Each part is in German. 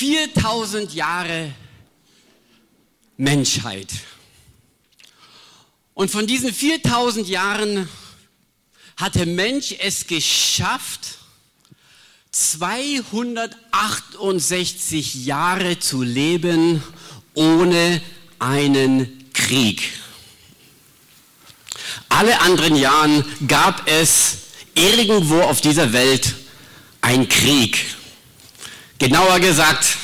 4000 Jahre Menschheit. Und von diesen 4000 Jahren hat der Mensch es geschafft, 268 Jahre zu leben ohne einen Krieg. Alle anderen Jahren gab es irgendwo auf dieser Welt einen Krieg. Genauer gesagt,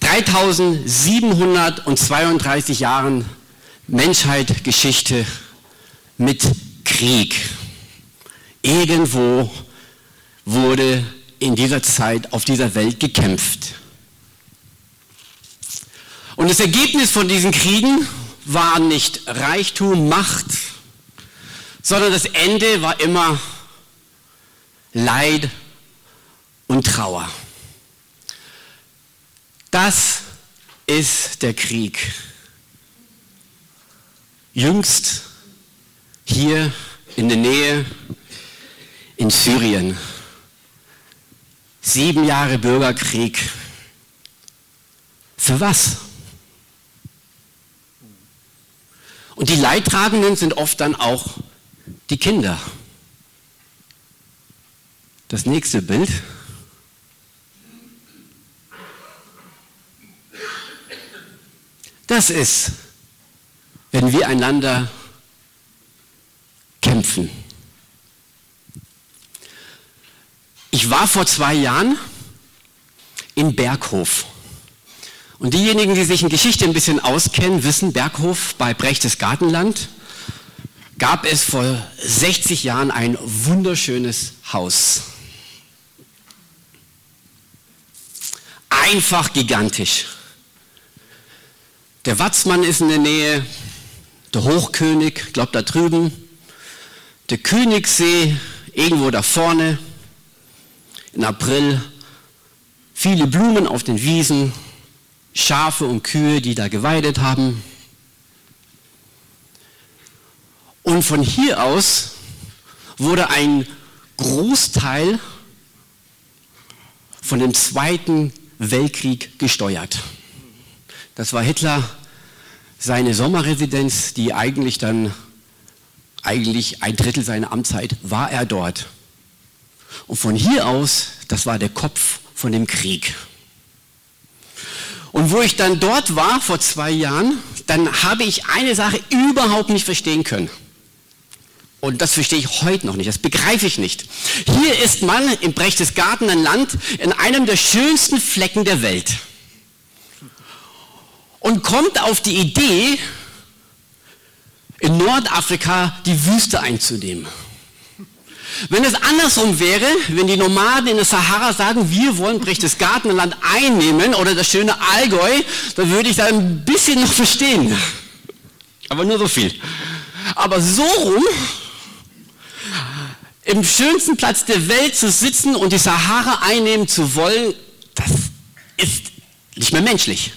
3732 Jahren Menschheit, Geschichte mit Krieg. Irgendwo wurde in dieser Zeit auf dieser Welt gekämpft. Und das Ergebnis von diesen Kriegen war nicht Reichtum, Macht, sondern das Ende war immer Leid und Trauer. Das ist der Krieg. Jüngst hier in der Nähe in Syrien. Sieben Jahre Bürgerkrieg. Für was? Und die Leidtragenden sind oft dann auch die Kinder. Das nächste Bild. Das ist, wenn wir einander kämpfen. Ich war vor zwei Jahren in Berghof. Und diejenigen, die sich in Geschichte ein bisschen auskennen, wissen, Berghof bei Brechtes Gartenland gab es vor 60 Jahren ein wunderschönes Haus. Einfach gigantisch. Der Watzmann ist in der Nähe, der Hochkönig, glaubt da drüben, der Königssee irgendwo da vorne, in April viele Blumen auf den Wiesen, Schafe und Kühe, die da geweidet haben. Und von hier aus wurde ein Großteil von dem Zweiten Weltkrieg gesteuert. Das war Hitler seine Sommerresidenz, die eigentlich dann, eigentlich ein Drittel seiner Amtszeit war er dort. Und von hier aus, das war der Kopf von dem Krieg. Und wo ich dann dort war vor zwei Jahren, dann habe ich eine Sache überhaupt nicht verstehen können. Und das verstehe ich heute noch nicht, das begreife ich nicht. Hier ist man im Berchtesgaden ein Land in einem der schönsten Flecken der Welt und kommt auf die Idee, in Nordafrika die Wüste einzunehmen. Wenn es andersrum wäre, wenn die Nomaden in der Sahara sagen, wir wollen Berchtesgadenland einnehmen oder das schöne Allgäu, dann würde ich da ein bisschen noch verstehen. Aber nur so viel. Aber so rum, im schönsten Platz der Welt zu sitzen und die Sahara einnehmen zu wollen, das ist nicht mehr menschlich.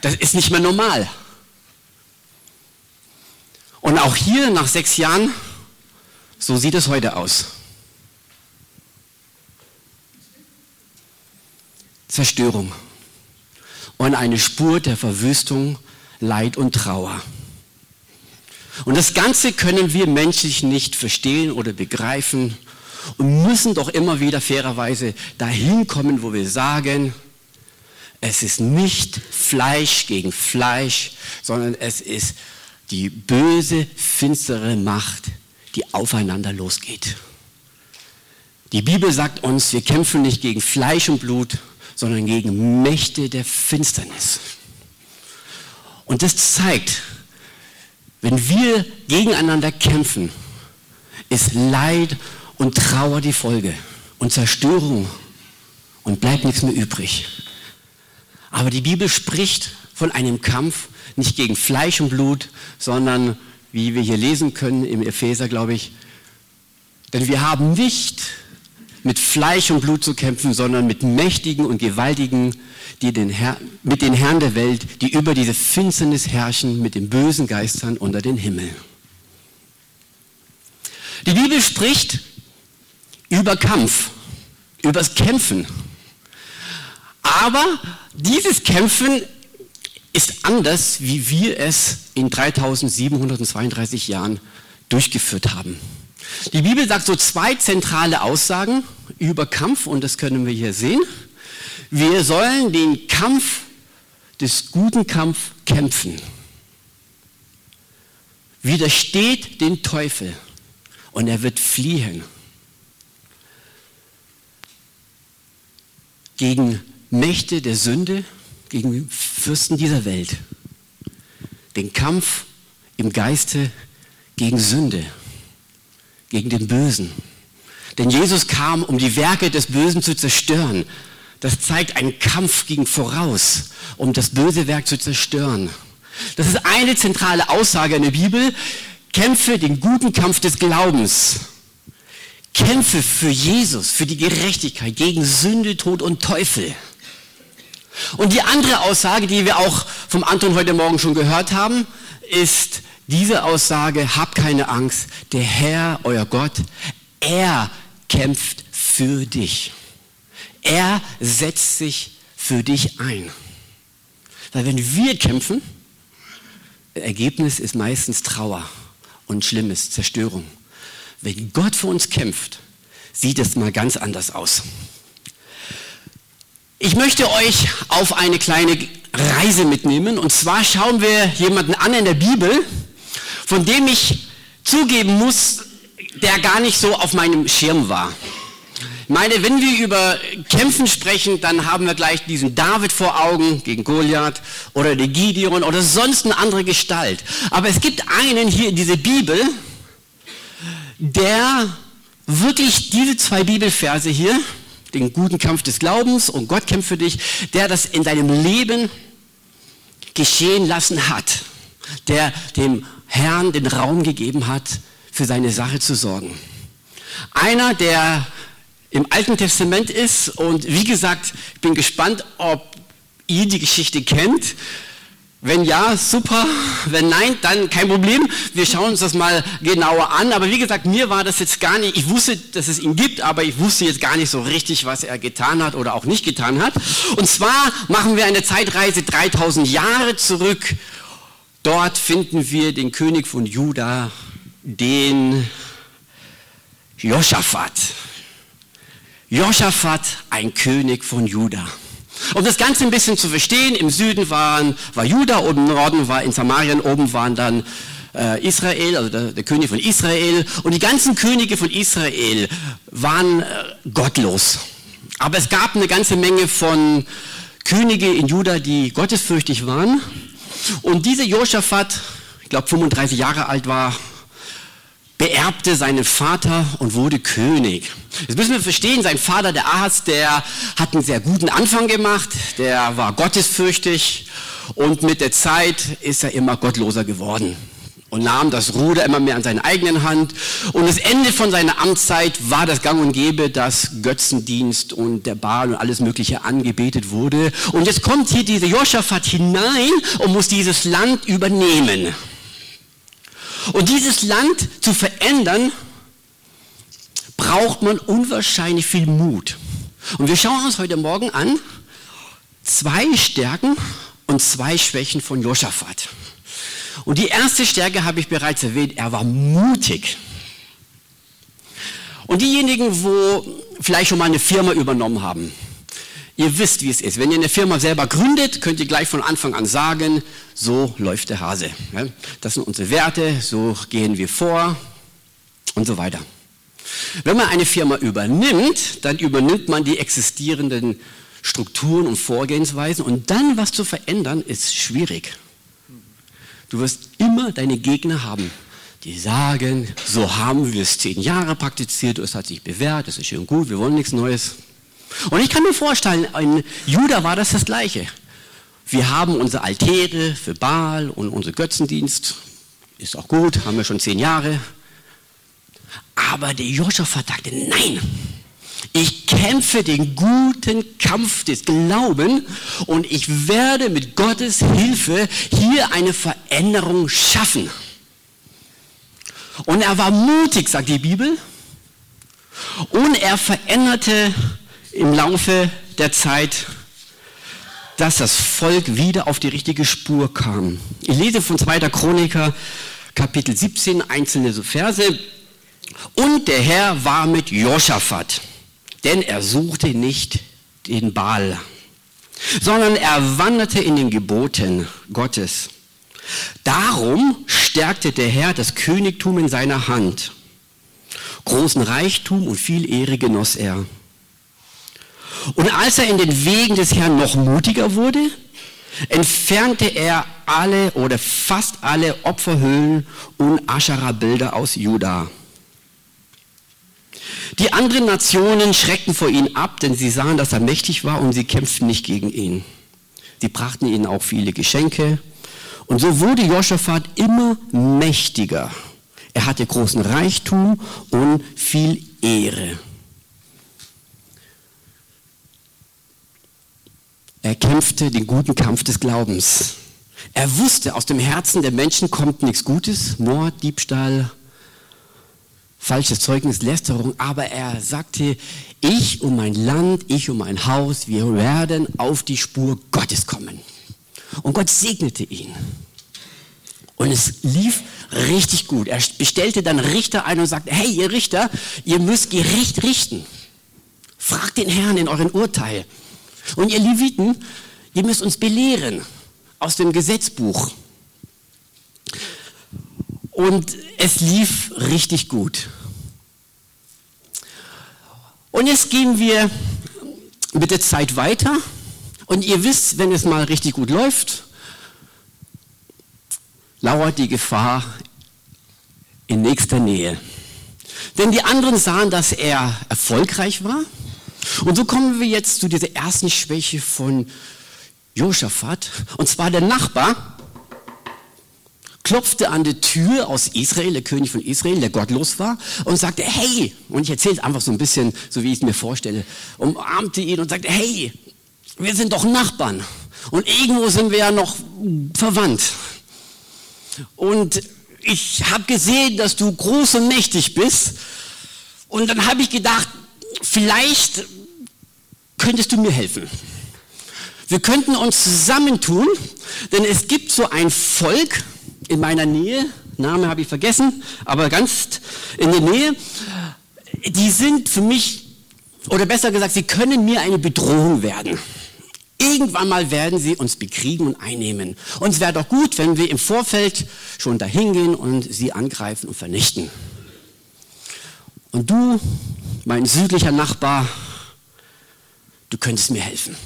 Das ist nicht mehr normal. Und auch hier nach sechs Jahren, so sieht es heute aus. Zerstörung und eine Spur der Verwüstung, Leid und Trauer. Und das Ganze können wir menschlich nicht verstehen oder begreifen und müssen doch immer wieder fairerweise dahin kommen, wo wir sagen, es ist nicht Fleisch gegen Fleisch, sondern es ist die böse, finstere Macht, die aufeinander losgeht. Die Bibel sagt uns, wir kämpfen nicht gegen Fleisch und Blut, sondern gegen Mächte der Finsternis. Und das zeigt, wenn wir gegeneinander kämpfen, ist Leid und Trauer die Folge und Zerstörung und bleibt nichts mehr übrig. Aber die Bibel spricht von einem Kampf nicht gegen Fleisch und Blut, sondern, wie wir hier lesen können im Epheser, glaube ich, denn wir haben nicht mit Fleisch und Blut zu kämpfen, sondern mit Mächtigen und Gewaltigen, die den Herr, mit den Herren der Welt, die über diese Finsternis herrschen, mit den bösen Geistern unter den Himmel. Die Bibel spricht über Kampf, über das Kämpfen. Aber dieses Kämpfen ist anders, wie wir es in 3732 Jahren durchgeführt haben. Die Bibel sagt so zwei zentrale Aussagen über Kampf und das können wir hier sehen. Wir sollen den Kampf des guten Kampf kämpfen. Widersteht den Teufel und er wird fliehen. Gegen Mächte der Sünde, gegen Fürsten dieser Welt. Den Kampf im Geiste gegen Sünde, gegen den Bösen. Denn Jesus kam, um die Werke des Bösen zu zerstören. Das zeigt einen Kampf gegen voraus, um das böse Werk zu zerstören. Das ist eine zentrale Aussage in der Bibel. Kämpfe den guten Kampf des Glaubens. Kämpfe für Jesus, für die Gerechtigkeit, gegen Sünde, Tod und Teufel. Und die andere Aussage, die wir auch vom Anton heute Morgen schon gehört haben, ist diese Aussage, hab keine Angst, der Herr, euer Gott, er kämpft für dich. Er setzt sich für dich ein. Weil wenn wir kämpfen, Ergebnis ist meistens Trauer und Schlimmes, Zerstörung. Wenn Gott für uns kämpft, sieht es mal ganz anders aus. Ich möchte euch auf eine kleine Reise mitnehmen. Und zwar schauen wir jemanden an in der Bibel, von dem ich zugeben muss, der gar nicht so auf meinem Schirm war. Ich meine, wenn wir über Kämpfen sprechen, dann haben wir gleich diesen David vor Augen gegen Goliath oder den Gideon oder sonst eine andere Gestalt. Aber es gibt einen hier in dieser Bibel, der wirklich diese zwei Bibelverse hier, den guten Kampf des Glaubens und Gott kämpft für dich, der das in deinem Leben geschehen lassen hat, der dem Herrn den Raum gegeben hat, für seine Sache zu sorgen. Einer, der im Alten Testament ist und wie gesagt, ich bin gespannt, ob ihr die Geschichte kennt. Wenn ja, super. Wenn nein, dann kein Problem. Wir schauen uns das mal genauer an. Aber wie gesagt, mir war das jetzt gar nicht, ich wusste, dass es ihn gibt, aber ich wusste jetzt gar nicht so richtig, was er getan hat oder auch nicht getan hat. Und zwar machen wir eine Zeitreise 3000 Jahre zurück. Dort finden wir den König von Juda, den Josaphat. Josaphat, ein König von Juda. Um das Ganze ein bisschen zu verstehen, im Süden waren, war Juda, oben im Norden war in Samarien, oben waren dann äh, Israel, also der, der, König von Israel. Und die ganzen Könige von Israel waren äh, gottlos. Aber es gab eine ganze Menge von Könige in Juda, die gottesfürchtig waren. Und dieser Josaphat, ich glaube 35 Jahre alt war, beerbte seinen Vater und wurde König. Jetzt müssen wir verstehen, sein Vater, der Ahaz, der hat einen sehr guten Anfang gemacht, der war gottesfürchtig und mit der Zeit ist er immer gottloser geworden und nahm das Ruder immer mehr an seine eigenen Hand. Und das Ende von seiner Amtszeit war das Gang und Gäbe, dass Götzendienst und der Baal und alles Mögliche angebetet wurde. Und jetzt kommt hier dieser Josaphat hinein und muss dieses Land übernehmen. Und dieses Land zu verändern, braucht man unwahrscheinlich viel Mut. Und wir schauen uns heute Morgen an zwei Stärken und zwei Schwächen von Josaphat. Und die erste Stärke habe ich bereits erwähnt, er war mutig. Und diejenigen, wo vielleicht schon mal eine Firma übernommen haben, Ihr wisst, wie es ist. Wenn ihr eine Firma selber gründet, könnt ihr gleich von Anfang an sagen, so läuft der Hase. Das sind unsere Werte, so gehen wir vor und so weiter. Wenn man eine Firma übernimmt, dann übernimmt man die existierenden Strukturen und Vorgehensweisen und dann was zu verändern, ist schwierig. Du wirst immer deine Gegner haben, die sagen, so haben wir es zehn Jahre praktiziert, es hat sich bewährt, es ist schön gut, wir wollen nichts Neues. Und ich kann mir vorstellen, in Juda war das das Gleiche. Wir haben unsere Altäre für Baal und unser Götzendienst. Ist auch gut, haben wir schon zehn Jahre. Aber der Josaphat sagte, nein, ich kämpfe den guten Kampf des Glaubens und ich werde mit Gottes Hilfe hier eine Veränderung schaffen. Und er war mutig, sagt die Bibel. Und er veränderte im Laufe der Zeit dass das Volk wieder auf die richtige Spur kam. Ich lese von 2. Chroniker, Kapitel 17, einzelne Verse. Und der Herr war mit Josaphat, denn er suchte nicht den Baal, sondern er wanderte in den Geboten Gottes. Darum stärkte der Herr das Königtum in seiner Hand. Großen Reichtum und viel Ehre genoss er. Und als er in den Wegen des Herrn noch mutiger wurde, entfernte er alle oder fast alle Opferhöhlen und Aschera-Bilder aus Juda. Die anderen Nationen schreckten vor ihm ab, denn sie sahen, dass er mächtig war und sie kämpften nicht gegen ihn. Sie brachten ihnen auch viele Geschenke. Und so wurde Josaphat immer mächtiger. Er hatte großen Reichtum und viel Ehre. Er kämpfte den guten Kampf des Glaubens. Er wusste, aus dem Herzen der Menschen kommt nichts Gutes, Mord, Diebstahl, falsches Zeugnis, Lästerung, aber er sagte, ich um mein Land, ich um mein Haus, wir werden auf die Spur Gottes kommen. Und Gott segnete ihn. Und es lief richtig gut. Er bestellte dann Richter ein und sagte, hey ihr Richter, ihr müsst gerecht richten. Fragt den Herrn in euren Urteil. Und ihr Leviten, ihr müsst uns belehren aus dem Gesetzbuch. Und es lief richtig gut. Und jetzt gehen wir mit der Zeit weiter. Und ihr wisst, wenn es mal richtig gut läuft, lauert die Gefahr in nächster Nähe. Denn die anderen sahen, dass er erfolgreich war und so kommen wir jetzt zu dieser ersten Schwäche von Josaphat. Und zwar der Nachbar klopfte an die Tür aus Israel, der König von Israel, der gottlos war, und sagte, hey, und ich erzähle es einfach so ein bisschen, so wie ich es mir vorstelle, umarmte ihn und sagte, hey, wir sind doch Nachbarn. Und irgendwo sind wir ja noch verwandt. Und ich habe gesehen, dass du groß und mächtig bist. Und dann habe ich gedacht, vielleicht könntest du mir helfen. Wir könnten uns zusammentun, denn es gibt so ein Volk in meiner Nähe, Name habe ich vergessen, aber ganz in der Nähe, die sind für mich, oder besser gesagt, sie können mir eine Bedrohung werden. Irgendwann mal werden sie uns bekriegen und einnehmen. Und es wäre doch gut, wenn wir im Vorfeld schon dahin gehen und sie angreifen und vernichten. Und du, mein südlicher Nachbar, du könntest mir helfen.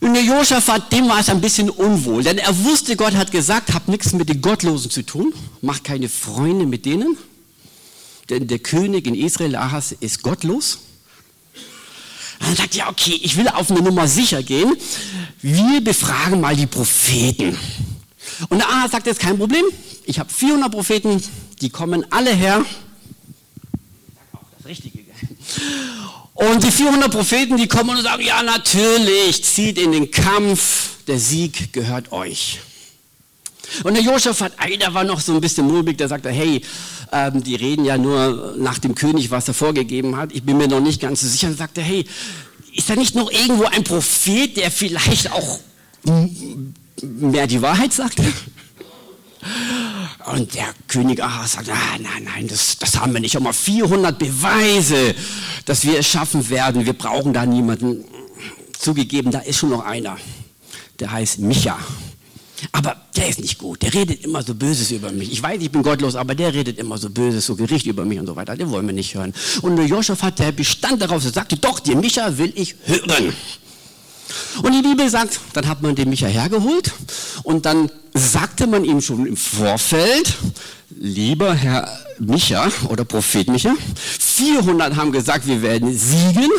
Und der Josaphat, dem war es ein bisschen unwohl, denn er wusste, Gott hat gesagt, hab nichts mit den Gottlosen zu tun, mach keine Freunde mit denen, denn der König in Israel, Ahas, ist gottlos. Dann sagt er, ja, okay, ich will auf eine Nummer sicher gehen, wir befragen mal die Propheten. Und der Ahas sagt jetzt, kein Problem, ich habe 400 Propheten, die kommen alle her. Ich sage auch das Richtige. Und die 400 Propheten, die kommen und sagen, ja natürlich, zieht in den Kampf, der Sieg gehört euch. Und der Josaphat, der war noch so ein bisschen mulmig, der sagte, hey, ähm, die reden ja nur nach dem König, was er vorgegeben hat. Ich bin mir noch nicht ganz so sicher. Und sagte, hey, ist da nicht noch irgendwo ein Prophet, der vielleicht auch mehr die Wahrheit sagt? Und der König Ahas sagt, ah, nein, nein, das, das haben wir nicht. Immer 400 Beweise, dass wir es schaffen werden. Wir brauchen da niemanden. Zugegeben, da ist schon noch einer. Der heißt Micha. Aber der ist nicht gut. Der redet immer so Böses über mich. Ich weiß, ich bin gottlos, aber der redet immer so Böses, so Gericht über mich und so weiter. Den wollen wir nicht hören. Und der Joschafat, der bestand darauf, er sagte, doch, den Micha will ich hören. Und die Bibel sagt, dann hat man den Micha hergeholt und dann sagte man ihm schon im Vorfeld, lieber Herr Micha oder Prophet Micha, 400 haben gesagt, wir werden siegen.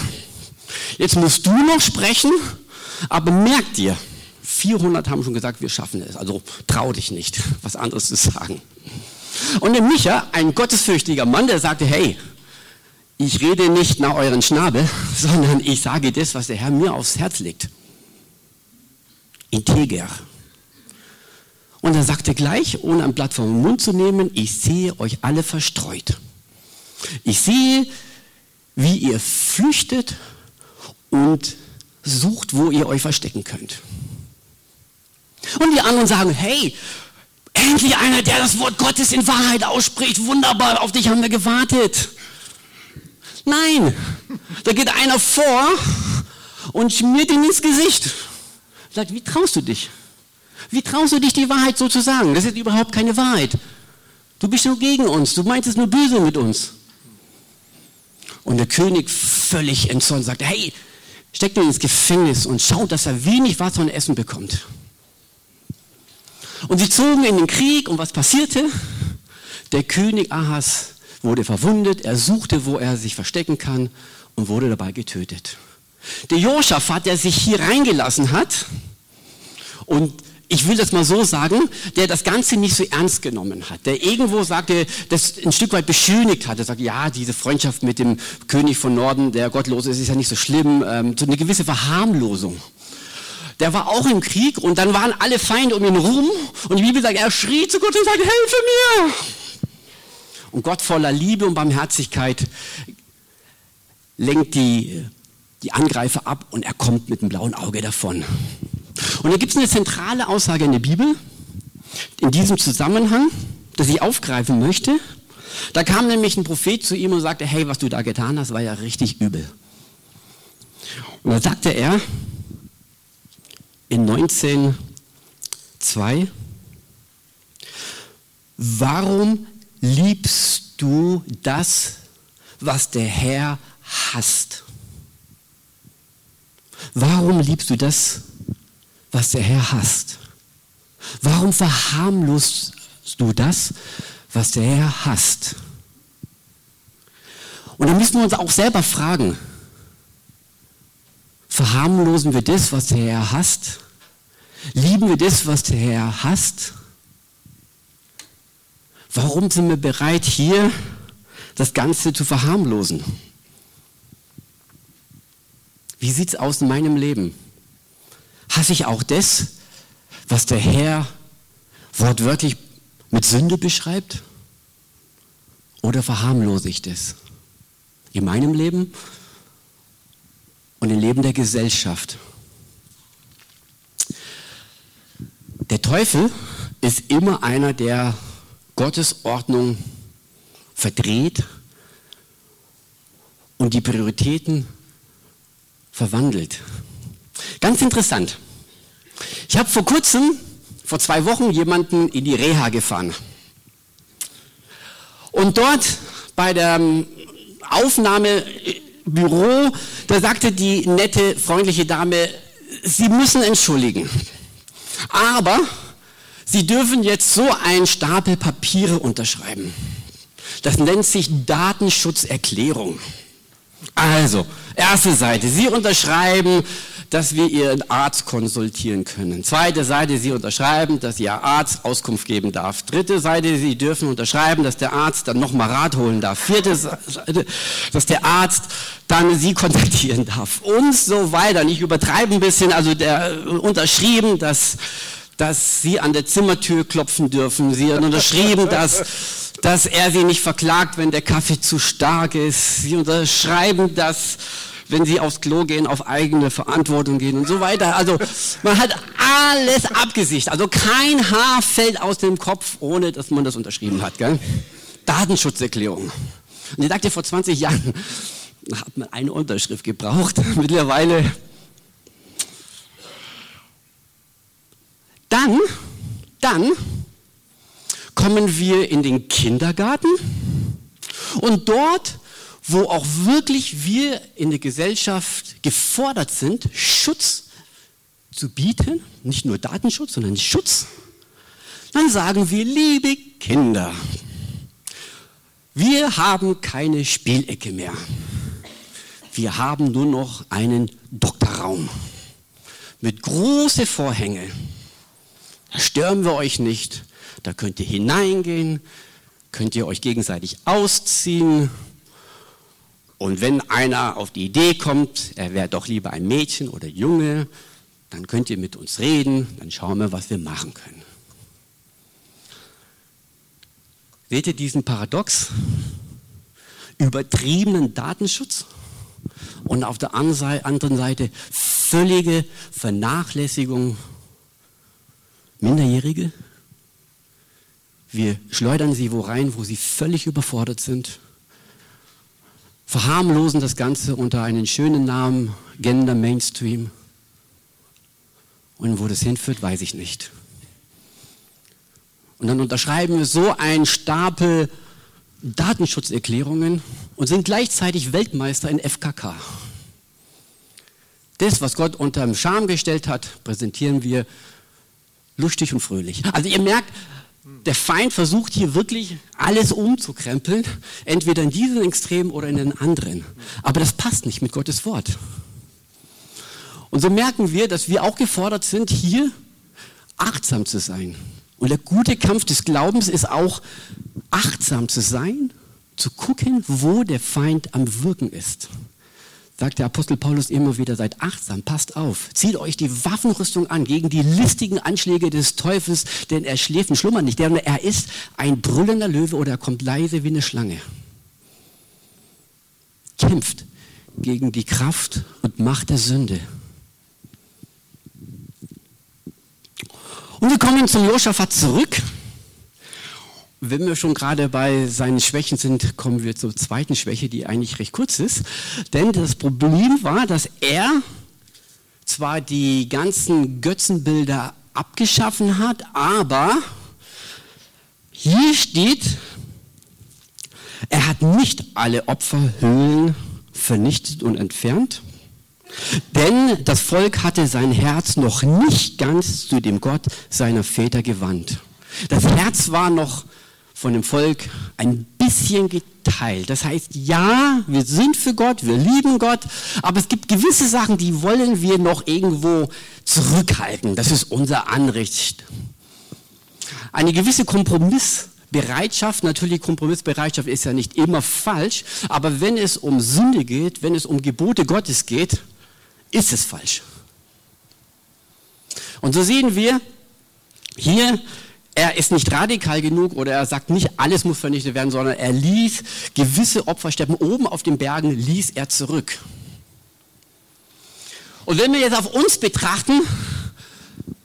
Jetzt musst du noch sprechen, aber merk dir, 400 haben schon gesagt, wir schaffen es. Also trau dich nicht, was anderes zu sagen. Und der Micha, ein gottesfürchtiger Mann, der sagte, hey, ich rede nicht nach euren Schnabel, sondern ich sage das, was der Herr mir aufs Herz legt. Integer. Und er sagte gleich, ohne ein Blatt vom Mund zu nehmen, ich sehe euch alle verstreut. Ich sehe, wie ihr flüchtet und sucht, wo ihr euch verstecken könnt. Und die anderen sagen, hey, endlich einer, der das Wort Gottes in Wahrheit ausspricht. Wunderbar, auf dich haben wir gewartet. Nein, da geht einer vor und schmiert ihm ins Gesicht. Sagt, wie traust du dich? Wie traust du dich, die Wahrheit so zu sagen? Das ist überhaupt keine Wahrheit. Du bist nur gegen uns. Du meinst es nur böse mit uns. Und der König völlig entzornt sagt, hey, steckt ihn ins Gefängnis und schaut, dass er wenig Wasser und Essen bekommt. Und sie zogen in den Krieg und was passierte? Der König Ahas wurde verwundet, er suchte, wo er sich verstecken kann und wurde dabei getötet. Der Joschafat, der sich hier reingelassen hat und ich will das mal so sagen, der das Ganze nicht so ernst genommen hat, der irgendwo sagte, das ein Stück weit beschönigt hat, der sagt, ja, diese Freundschaft mit dem König von Norden, der gottlos ist, ist ja nicht so schlimm, ähm, so eine gewisse Verharmlosung. Der war auch im Krieg und dann waren alle Feinde um ihn rum und die Bibel sagt, er schrie zu Gott und sagte, helfe mir! Und Gott voller Liebe und Barmherzigkeit lenkt die, die Angreifer ab und er kommt mit dem blauen Auge davon. Und da gibt es eine zentrale Aussage in der Bibel, in diesem Zusammenhang, dass ich aufgreifen möchte. Da kam nämlich ein Prophet zu ihm und sagte, hey, was du da getan hast, war ja richtig übel. Und da sagte er in 19.2, warum liebst du das, was der Herr hasst? Warum liebst du das, was der Herr hasst? Warum verharmlost du das, was der Herr hasst? Und dann müssen wir uns auch selber fragen, verharmlosen wir das, was der Herr hasst? Lieben wir das, was der Herr hasst? Warum sind wir bereit, hier das Ganze zu verharmlosen? Wie sieht es aus in meinem Leben? Hasse ich auch das, was der Herr wortwörtlich mit Sünde beschreibt? Oder verharmlose ich das? In meinem Leben und im Leben der Gesellschaft. Der Teufel ist immer einer, der Gottes Ordnung verdreht und die Prioritäten verwandelt. Ganz interessant. Ich habe vor kurzem, vor zwei Wochen, jemanden in die Reha gefahren. Und dort bei der Aufnahmebüro, da sagte die nette, freundliche Dame, Sie müssen entschuldigen. Aber Sie dürfen jetzt so einen Stapel Papiere unterschreiben. Das nennt sich Datenschutzerklärung. Also, erste Seite. Sie unterschreiben, dass wir Ihren Arzt konsultieren können. Zweite Seite, Sie unterschreiben, dass Ihr Arzt Auskunft geben darf. Dritte Seite, Sie dürfen unterschreiben, dass der Arzt dann nochmal Rat holen darf. Vierte Seite, dass der Arzt dann Sie kontaktieren darf. Und so weiter. Ich übertreibe ein bisschen, also der unterschrieben, dass dass Sie an der Zimmertür klopfen dürfen. Sie haben unterschrieben, dass, dass er Sie nicht verklagt, wenn der Kaffee zu stark ist. Sie unterschreiben, dass wenn sie aufs Klo gehen, auf eigene Verantwortung gehen und so weiter. Also man hat alles abgesicht. Also kein Haar fällt aus dem Kopf, ohne dass man das unterschrieben hat. Gell? Datenschutzerklärung. Und ich sagte, vor 20 Jahren hat man eine Unterschrift gebraucht. Mittlerweile Dann, dann kommen wir in den Kindergarten und dort, wo auch wirklich wir in der Gesellschaft gefordert sind, Schutz zu bieten, nicht nur Datenschutz, sondern Schutz, dann sagen wir, liebe Kinder, wir haben keine Spielecke mehr. Wir haben nur noch einen Doktorraum mit großen Vorhängen da stören wir euch nicht. Da könnt ihr hineingehen, könnt ihr euch gegenseitig ausziehen. Und wenn einer auf die Idee kommt, er wäre doch lieber ein Mädchen oder Junge, dann könnt ihr mit uns reden, dann schauen wir, was wir machen können. Seht ihr diesen Paradox? Übertriebenen Datenschutz und auf der anderen Seite völlige Vernachlässigung Minderjährige. Wir schleudern sie wo rein, wo sie völlig überfordert sind. Verharmlosen das Ganze unter einen schönen Namen, Gender Mainstream. Und wo das hinführt, weiß ich nicht. Und dann unterschreiben wir so einen Stapel Datenschutzerklärungen und sind gleichzeitig Weltmeister in FKK. Das, was Gott unter dem Scham gestellt hat, präsentieren wir lustig und fröhlich. Also ihr merkt, der Feind versucht hier wirklich alles umzukrempeln, entweder in diesen Extrem oder in den anderen. Aber das passt nicht mit Gottes Wort. Und so merken wir, dass wir auch gefordert sind, hier achtsam zu sein. Und der gute Kampf des Glaubens ist auch achtsam zu sein, zu gucken, wo der Feind am Wirken ist. Sagt der Apostel Paulus immer wieder, seid achtsam, passt auf, zieht euch die Waffenrüstung an gegen die listigen Anschläge des Teufels, denn er schläft und schlummert nicht. Denn er ist ein brüllender Löwe oder er kommt leise wie eine Schlange. Kämpft gegen die Kraft und Macht der Sünde. Und wir kommen zum Josaphat zurück. Wenn wir schon gerade bei seinen Schwächen sind, kommen wir zur zweiten Schwäche, die eigentlich recht kurz ist. Denn das Problem war, dass er zwar die ganzen Götzenbilder abgeschaffen hat, aber hier steht, er hat nicht alle Opferhöhlen vernichtet und entfernt, denn das Volk hatte sein Herz noch nicht ganz zu dem Gott seiner Väter gewandt. Das Herz war noch von dem Volk ein bisschen geteilt. Das heißt, ja, wir sind für Gott, wir lieben Gott, aber es gibt gewisse Sachen, die wollen wir noch irgendwo zurückhalten. Das ist unser Anrecht. Eine gewisse Kompromissbereitschaft, natürlich Kompromissbereitschaft ist ja nicht immer falsch, aber wenn es um Sünde geht, wenn es um Gebote Gottes geht, ist es falsch. Und so sehen wir hier, er ist nicht radikal genug oder er sagt nicht, alles muss vernichtet werden, sondern er ließ gewisse Opferstätten oben auf den Bergen, ließ er zurück. Und wenn wir jetzt auf uns betrachten,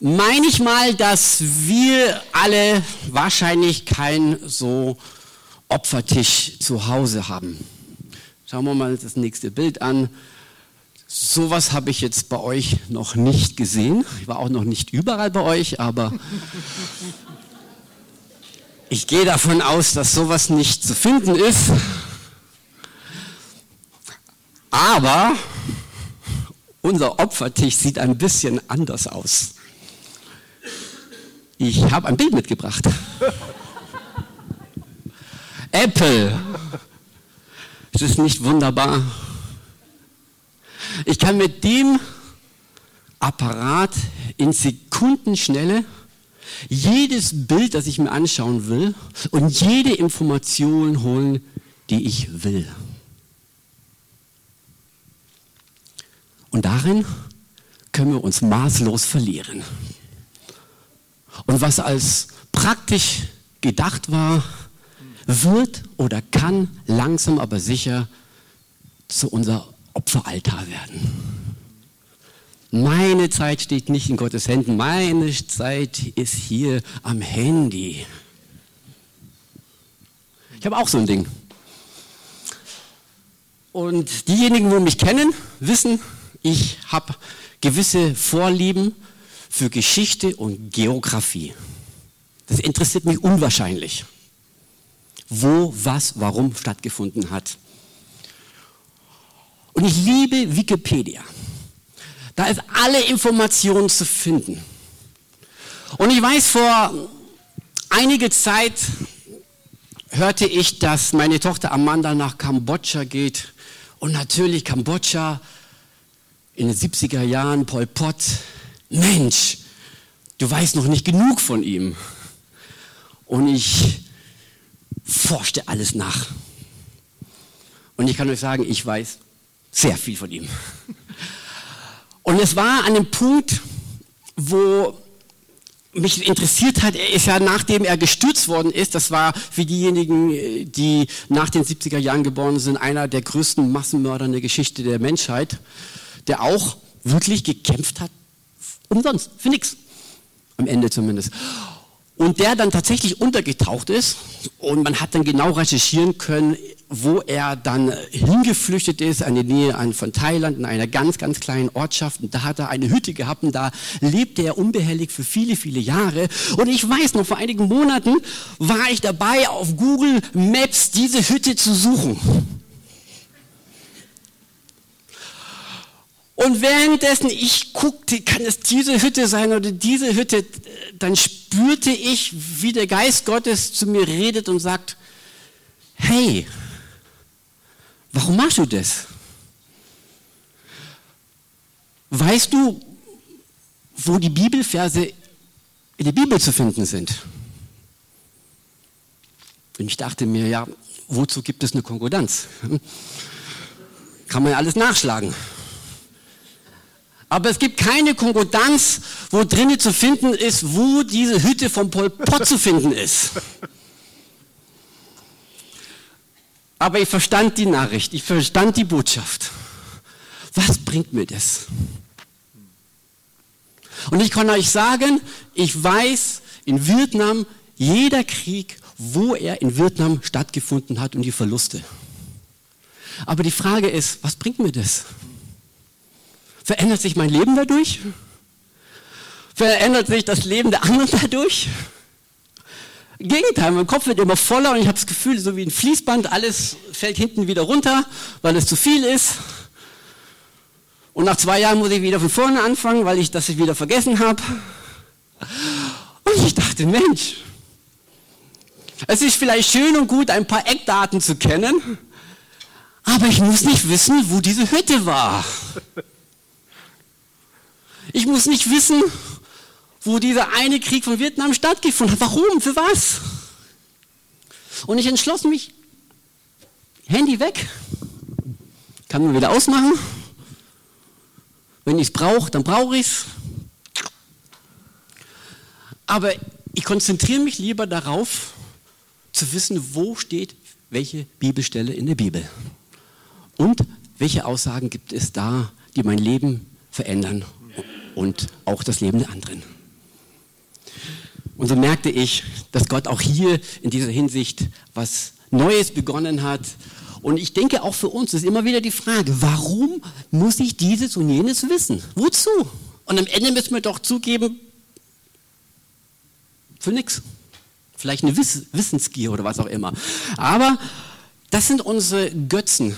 meine ich mal, dass wir alle wahrscheinlich kein so Opfertisch zu Hause haben. Schauen wir mal das nächste Bild an. Sowas habe ich jetzt bei euch noch nicht gesehen. Ich war auch noch nicht überall bei euch, aber ich gehe davon aus, dass sowas nicht zu finden ist. Aber unser Opfertisch sieht ein bisschen anders aus. Ich habe ein Bild mitgebracht. Apple. Ist es nicht wunderbar? Ich kann mit dem Apparat in Sekundenschnelle jedes Bild, das ich mir anschauen will und jede Information holen, die ich will. Und darin können wir uns maßlos verlieren. Und was als praktisch gedacht war, wird oder kann langsam aber sicher zu unser Opferaltar werden. Meine Zeit steht nicht in Gottes Händen, meine Zeit ist hier am Handy. Ich habe auch so ein Ding. Und diejenigen, die mich kennen, wissen, ich habe gewisse Vorlieben für Geschichte und Geografie. Das interessiert mich unwahrscheinlich, wo, was, warum stattgefunden hat. Und ich liebe Wikipedia. Da ist alle Informationen zu finden. Und ich weiß, vor einiger Zeit hörte ich, dass meine Tochter Amanda nach Kambodscha geht. Und natürlich Kambodscha in den 70er Jahren, Pol Pot. Mensch, du weißt noch nicht genug von ihm. Und ich forschte alles nach. Und ich kann euch sagen, ich weiß sehr viel von ihm. Und es war an dem Punkt, wo mich interessiert hat, er ist ja nachdem er gestürzt worden ist, das war für diejenigen, die nach den 70er Jahren geboren sind, einer der größten Massenmörder in der Geschichte der Menschheit, der auch wirklich gekämpft hat, umsonst, für nichts. Am Ende zumindest. Und der dann tatsächlich untergetaucht ist und man hat dann genau recherchieren können, wo er dann hingeflüchtet ist, an die Nähe von Thailand, in einer ganz, ganz kleinen Ortschaft. Und da hat er eine Hütte gehabt und da lebte er unbehelligt für viele, viele Jahre. Und ich weiß noch, vor einigen Monaten war ich dabei, auf Google Maps diese Hütte zu suchen. Und währenddessen ich guckte, kann es diese Hütte sein oder diese Hütte, dann spürte ich, wie der Geist Gottes zu mir redet und sagt, hey, warum machst du das? Weißt du, wo die Bibelverse in der Bibel zu finden sind? Und ich dachte mir, ja, wozu gibt es eine Konkordanz? Kann man ja alles nachschlagen. Aber es gibt keine Konkordanz, wo drinnen zu finden ist, wo diese Hütte von Pol Pot zu finden ist. Aber ich verstand die Nachricht, ich verstand die Botschaft. Was bringt mir das? Und ich kann euch sagen, ich weiß in Vietnam jeder Krieg, wo er in Vietnam stattgefunden hat und die Verluste. Aber die Frage ist, was bringt mir das? Verändert sich mein Leben dadurch? Verändert sich das Leben der anderen dadurch? Im Gegenteil, mein Kopf wird immer voller und ich habe das Gefühl, so wie ein Fließband, alles fällt hinten wieder runter, weil es zu viel ist. Und nach zwei Jahren muss ich wieder von vorne anfangen, weil ich das wieder vergessen habe. Und ich dachte, Mensch, es ist vielleicht schön und gut, ein paar Eckdaten zu kennen, aber ich muss nicht wissen, wo diese Hütte war. Ich muss nicht wissen, wo dieser eine Krieg von Vietnam stattgefunden hat. Warum? Für was? Und ich entschloss mich, Handy weg, kann man wieder ausmachen. Wenn ich es brauche, dann brauche ich es. Aber ich konzentriere mich lieber darauf, zu wissen, wo steht welche Bibelstelle in der Bibel. Und welche Aussagen gibt es da, die mein Leben verändern und auch das Leben der anderen. Und so merkte ich, dass Gott auch hier in dieser Hinsicht was Neues begonnen hat. Und ich denke auch für uns ist immer wieder die Frage, warum muss ich dieses und jenes wissen? Wozu? Und am Ende müssen wir doch zugeben, für nichts. Vielleicht eine Wiss Wissensgier oder was auch immer. Aber das sind unsere Götzen,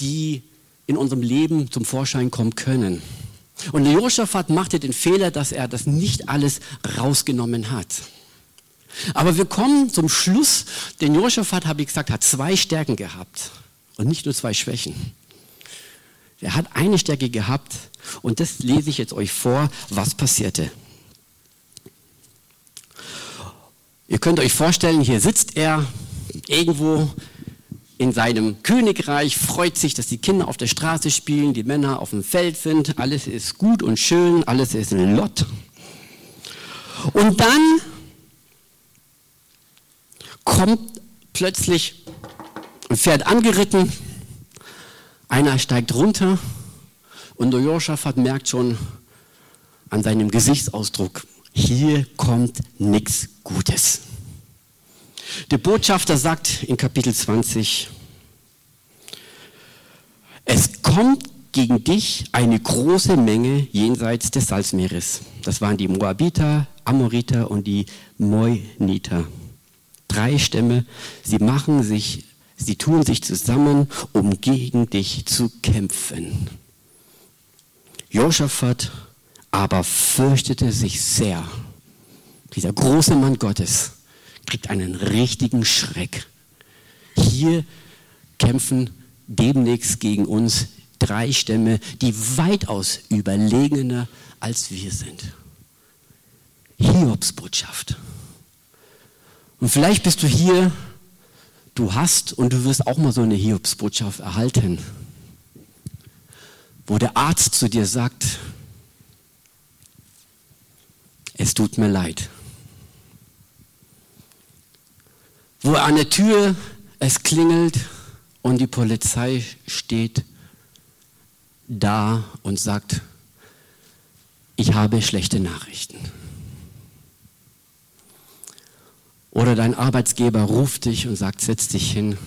die in unserem Leben zum Vorschein kommen können. Und Josaphat machte den Fehler, dass er das nicht alles rausgenommen hat. Aber wir kommen zum Schluss, denn Josaphat, habe ich gesagt, hat zwei Stärken gehabt und nicht nur zwei Schwächen. Er hat eine Stärke gehabt und das lese ich jetzt euch vor, was passierte. Ihr könnt euch vorstellen, hier sitzt er irgendwo in seinem Königreich, freut sich, dass die Kinder auf der Straße spielen, die Männer auf dem Feld sind, alles ist gut und schön, alles ist Lott. Und dann kommt plötzlich ein Pferd angeritten, einer steigt runter und der Josaphat merkt schon an seinem Gesichtsausdruck, hier kommt nichts Gutes. Der Botschafter sagt in Kapitel 20, es kommt gegen dich eine große Menge jenseits des Salzmeeres. Das waren die Moabiter, Amoriter und die Moiniter. Drei Stämme, sie machen sich, sie tun sich zusammen, um gegen dich zu kämpfen. Josaphat aber fürchtete sich sehr. Dieser große Mann Gottes kriegt einen richtigen Schreck. Hier kämpfen demnächst gegen uns drei Stämme, die weitaus überlegener als wir sind. Hiobsbotschaft. Und vielleicht bist du hier, du hast und du wirst auch mal so eine Hiobsbotschaft erhalten, wo der Arzt zu dir sagt, es tut mir leid. Wo an der Tür es klingelt und die Polizei steht da und sagt, ich habe schlechte Nachrichten. Oder dein Arbeitsgeber ruft dich und sagt, setz dich hin,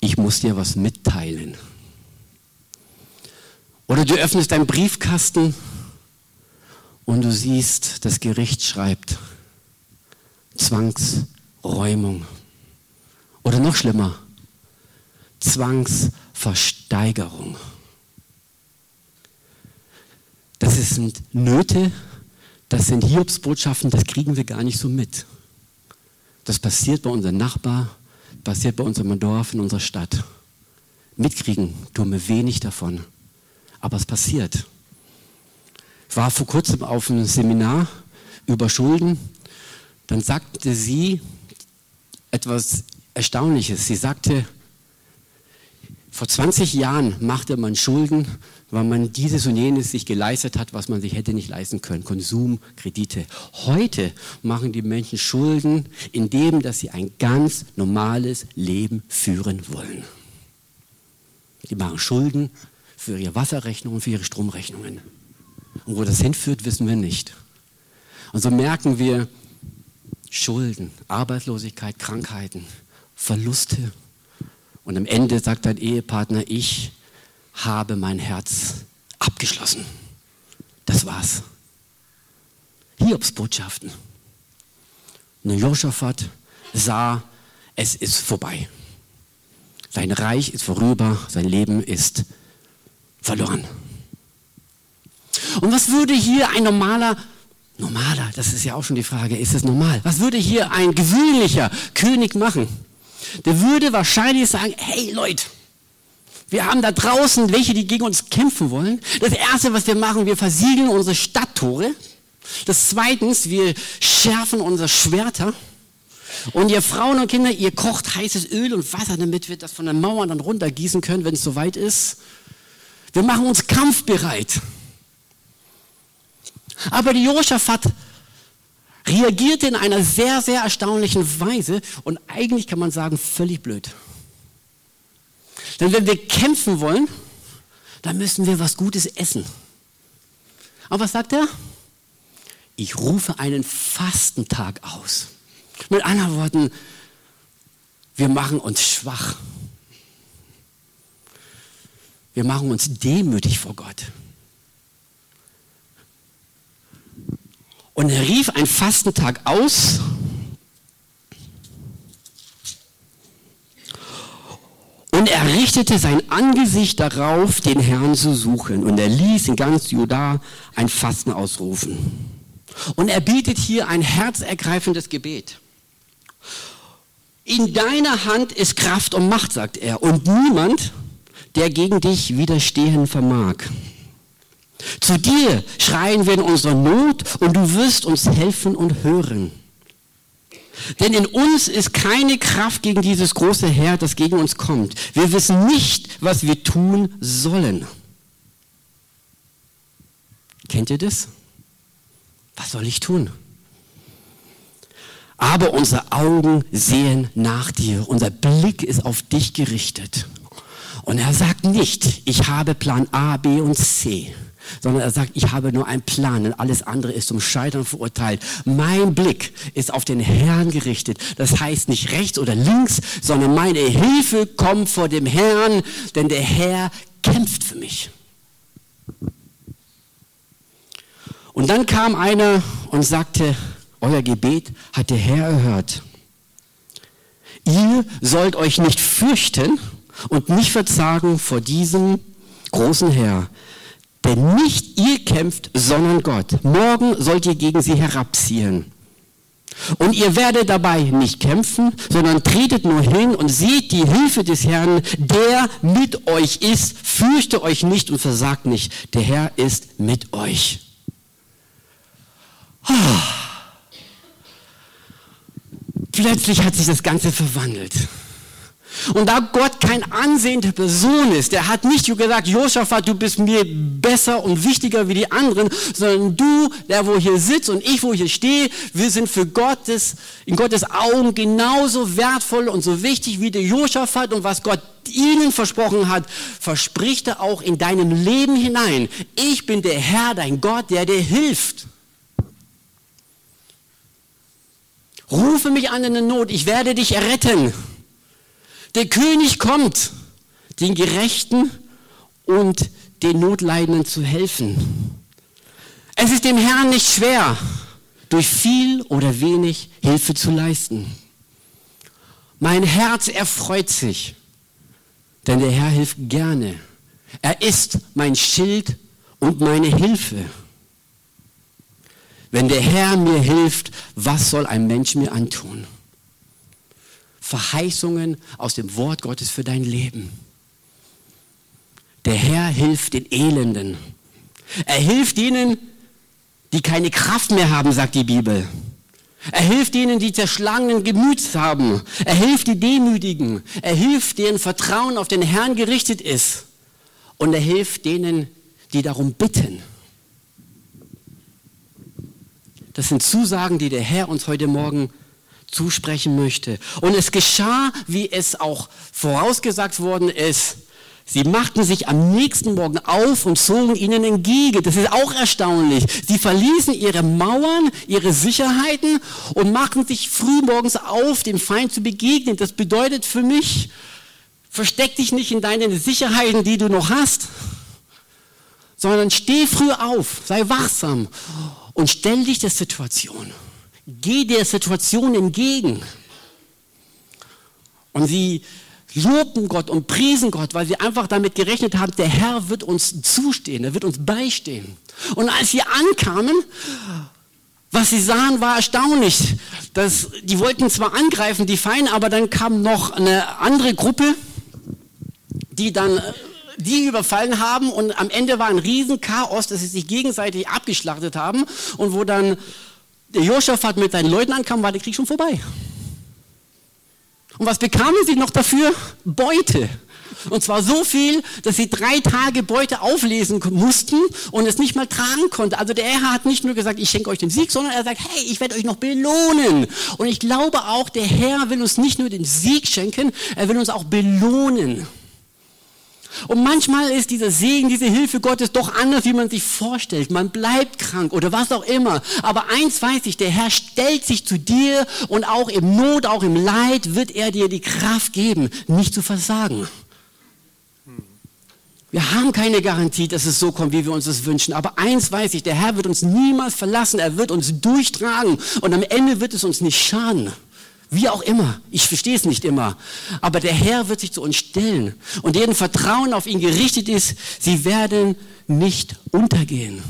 ich muss dir was mitteilen. Oder du öffnest deinen Briefkasten und du siehst, das Gericht schreibt Zwangsräumung. Oder noch schlimmer, Zwangsversteigerung. Das sind Nöte, das sind Hiobsbotschaften, das kriegen wir gar nicht so mit. Das passiert bei unserem Nachbar, passiert bei unserem Dorf, in unserer Stadt. Mitkriegen tun wir wenig davon, aber es passiert. Ich war vor kurzem auf einem Seminar über Schulden. Dann sagte sie etwas Erstaunliches. Sie sagte, vor 20 Jahren machte man Schulden, weil man dieses und jenes sich geleistet hat, was man sich hätte nicht leisten können. Konsum, Kredite. Heute machen die Menschen Schulden, indem dass sie ein ganz normales Leben führen wollen. Die machen Schulden für ihre Wasserrechnungen, für ihre Stromrechnungen. Und wo das hinführt, wissen wir nicht. Und so merken wir Schulden, Arbeitslosigkeit, Krankheiten, Verluste. Und am Ende sagt dein Ehepartner, ich habe mein Herz abgeschlossen. Das war's. Hiobs Botschaften. Und Josaphat sah, es ist vorbei. Sein Reich ist vorüber, sein Leben ist verloren. Und was würde hier ein normaler, normaler, das ist ja auch schon die Frage, ist es normal? Was würde hier ein gewöhnlicher König machen? Der würde wahrscheinlich sagen, hey Leute, wir haben da draußen welche, die gegen uns kämpfen wollen. Das Erste, was wir machen, wir versiegeln unsere Stadttore. Das Zweitens, wir schärfen unsere Schwerter. Und ihr Frauen und Kinder, ihr kocht heißes Öl und Wasser, damit wir das von den Mauern dann runtergießen können, wenn es soweit ist. Wir machen uns kampfbereit. Aber die Josaphat reagierte in einer sehr, sehr erstaunlichen Weise und eigentlich kann man sagen, völlig blöd. Denn wenn wir kämpfen wollen, dann müssen wir was Gutes essen. Aber was sagt er? Ich rufe einen Fastentag aus. Mit anderen Worten, wir machen uns schwach. Wir machen uns demütig vor Gott. Und er rief einen Fastentag aus. Und er richtete sein Angesicht darauf, den Herrn zu suchen. Und er ließ in ganz Juda ein Fasten ausrufen. Und er bietet hier ein herzergreifendes Gebet. In deiner Hand ist Kraft und Macht, sagt er, und niemand, der gegen dich widerstehen vermag. Zu dir schreien wir in unserer Not und du wirst uns helfen und hören. Denn in uns ist keine Kraft gegen dieses große Heer, das gegen uns kommt. Wir wissen nicht, was wir tun sollen. Kennt ihr das? Was soll ich tun? Aber unsere Augen sehen nach dir. Unser Blick ist auf dich gerichtet. Und er sagt nicht, ich habe Plan A, B und C sondern er sagt, ich habe nur einen Plan und alles andere ist zum Scheitern verurteilt. Mein Blick ist auf den Herrn gerichtet. Das heißt nicht rechts oder links, sondern meine Hilfe kommt vor dem Herrn, denn der Herr kämpft für mich. Und dann kam einer und sagte, euer Gebet hat der Herr erhört. Ihr sollt euch nicht fürchten und nicht verzagen vor diesem großen Herr, denn nicht ihr kämpft, sondern Gott. Morgen sollt ihr gegen sie herabziehen. Und ihr werdet dabei nicht kämpfen, sondern tretet nur hin und seht die Hilfe des Herrn, der mit euch ist. Fürchte euch nicht und versagt nicht. Der Herr ist mit euch. Oh. Plötzlich hat sich das Ganze verwandelt. Und da Gott kein ansehende Person ist, der hat nicht gesagt, Josaphat, du bist mir besser und wichtiger wie die anderen, sondern du, der wo hier sitzt und ich, wo hier stehe, wir sind für Gottes, in Gottes Augen genauso wertvoll und so wichtig wie der Josaphat und was Gott ihnen versprochen hat, verspricht er auch in deinem Leben hinein. Ich bin der Herr, dein Gott, der dir hilft. Rufe mich an in der Not, ich werde dich erretten. Der König kommt, den Gerechten und den Notleidenden zu helfen. Es ist dem Herrn nicht schwer, durch viel oder wenig Hilfe zu leisten. Mein Herz erfreut sich, denn der Herr hilft gerne. Er ist mein Schild und meine Hilfe. Wenn der Herr mir hilft, was soll ein Mensch mir antun? Verheißungen aus dem Wort Gottes für dein Leben. Der Herr hilft den Elenden. Er hilft ihnen, die keine Kraft mehr haben, sagt die Bibel. Er hilft denen, die zerschlagenen Gemüts haben. Er hilft die Demütigen. Er hilft deren Vertrauen auf den Herrn gerichtet ist. Und er hilft denen, die darum bitten. Das sind Zusagen, die der Herr uns heute Morgen zusprechen möchte. Und es geschah, wie es auch vorausgesagt worden ist. Sie machten sich am nächsten Morgen auf und zogen ihnen entgegen. Das ist auch erstaunlich. Sie verließen ihre Mauern, ihre Sicherheiten und machten sich frühmorgens auf, dem Feind zu begegnen. Das bedeutet für mich, versteck dich nicht in deinen Sicherheiten, die du noch hast, sondern steh früh auf, sei wachsam und stell dich der Situation. Geh der Situation entgegen. Und sie lobten Gott und priesen Gott, weil sie einfach damit gerechnet haben, der Herr wird uns zustehen, er wird uns beistehen. Und als sie ankamen, was sie sahen, war erstaunlich. Das, die wollten zwar angreifen, die Feinde, aber dann kam noch eine andere Gruppe, die dann äh, die überfallen haben und am Ende war ein Riesenchaos, dass sie sich gegenseitig abgeschlachtet haben und wo dann der Josaphat mit seinen Leuten ankam, war der Krieg schon vorbei. Und was bekamen sie noch dafür? Beute. Und zwar so viel, dass sie drei Tage Beute auflesen mussten und es nicht mal tragen konnten. Also der Herr hat nicht nur gesagt, ich schenke euch den Sieg, sondern er sagt, hey, ich werde euch noch belohnen. Und ich glaube auch, der Herr will uns nicht nur den Sieg schenken, er will uns auch belohnen. Und manchmal ist dieser Segen, diese Hilfe Gottes doch anders, wie man sich vorstellt. Man bleibt krank oder was auch immer. Aber eins weiß ich, der Herr stellt sich zu dir und auch im Not, auch im Leid wird er dir die Kraft geben, nicht zu versagen. Wir haben keine Garantie, dass es so kommt, wie wir uns das wünschen. Aber eins weiß ich, der Herr wird uns niemals verlassen. Er wird uns durchtragen. Und am Ende wird es uns nicht schaden. Wie auch immer. Ich verstehe es nicht immer. Aber der Herr wird sich zu uns stellen. Und deren Vertrauen auf ihn gerichtet ist, sie werden nicht untergehen.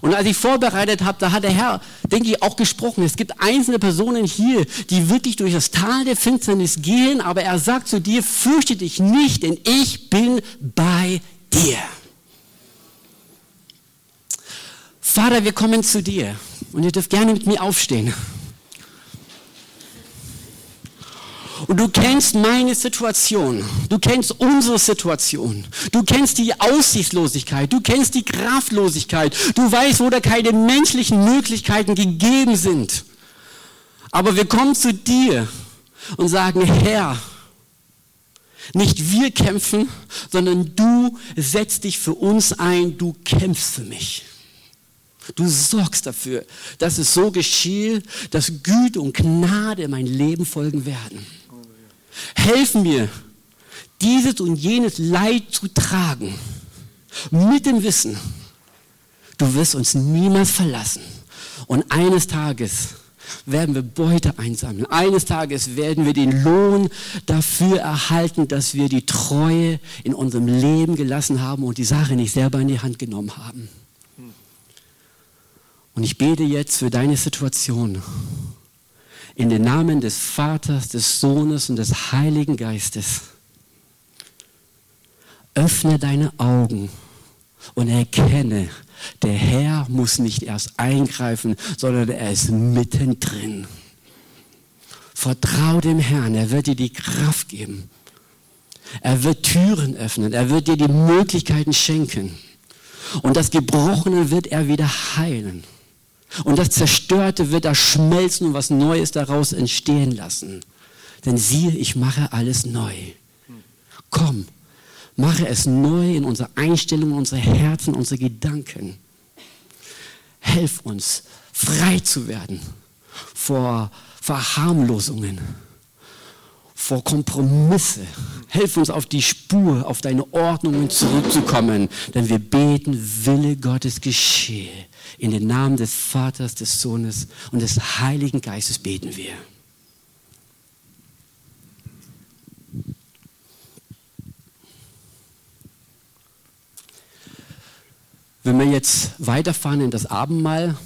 Und als ich vorbereitet habe, da hat der Herr, denke ich, auch gesprochen. Es gibt einzelne Personen hier, die wirklich durch das Tal der Finsternis gehen, aber er sagt zu dir, fürchte dich nicht, denn ich bin bei dir. Vater, wir kommen zu dir und ihr dürft gerne mit mir aufstehen. Und du kennst meine Situation. Du kennst unsere Situation. Du kennst die Aussichtslosigkeit. Du kennst die Kraftlosigkeit. Du weißt, wo da keine menschlichen Möglichkeiten gegeben sind. Aber wir kommen zu dir und sagen, Herr, nicht wir kämpfen, sondern du setzt dich für uns ein, du kämpfst für mich. Du sorgst dafür, dass es so geschehe, dass Güte und Gnade mein Leben folgen werden. Helfen mir, dieses und jenes Leid zu tragen, mit dem Wissen, du wirst uns niemals verlassen. Und eines Tages werden wir Beute einsammeln. Eines Tages werden wir den Lohn dafür erhalten, dass wir die Treue in unserem Leben gelassen haben und die Sache nicht selber in die Hand genommen haben. Und ich bete jetzt für deine Situation. In den Namen des Vaters, des Sohnes und des Heiligen Geistes. Öffne deine Augen und erkenne, der Herr muss nicht erst eingreifen, sondern er ist mittendrin. Vertrau dem Herrn, er wird dir die Kraft geben. Er wird Türen öffnen, er wird dir die Möglichkeiten schenken. Und das Gebrochene wird er wieder heilen. Und das Zerstörte wird da schmelzen und was Neues daraus entstehen lassen. Denn siehe, ich mache alles neu. Komm, mache es neu in unserer Einstellung, in unsere Herzen, unsere Gedanken. Helf uns, frei zu werden vor Verharmlosungen, vor Kompromisse. Helf uns auf die Spur, auf deine Ordnungen zurückzukommen, denn wir beten, Wille Gottes geschehe. In den Namen des Vaters, des Sohnes und des Heiligen Geistes beten wir. Wenn wir jetzt weiterfahren in das Abendmahl,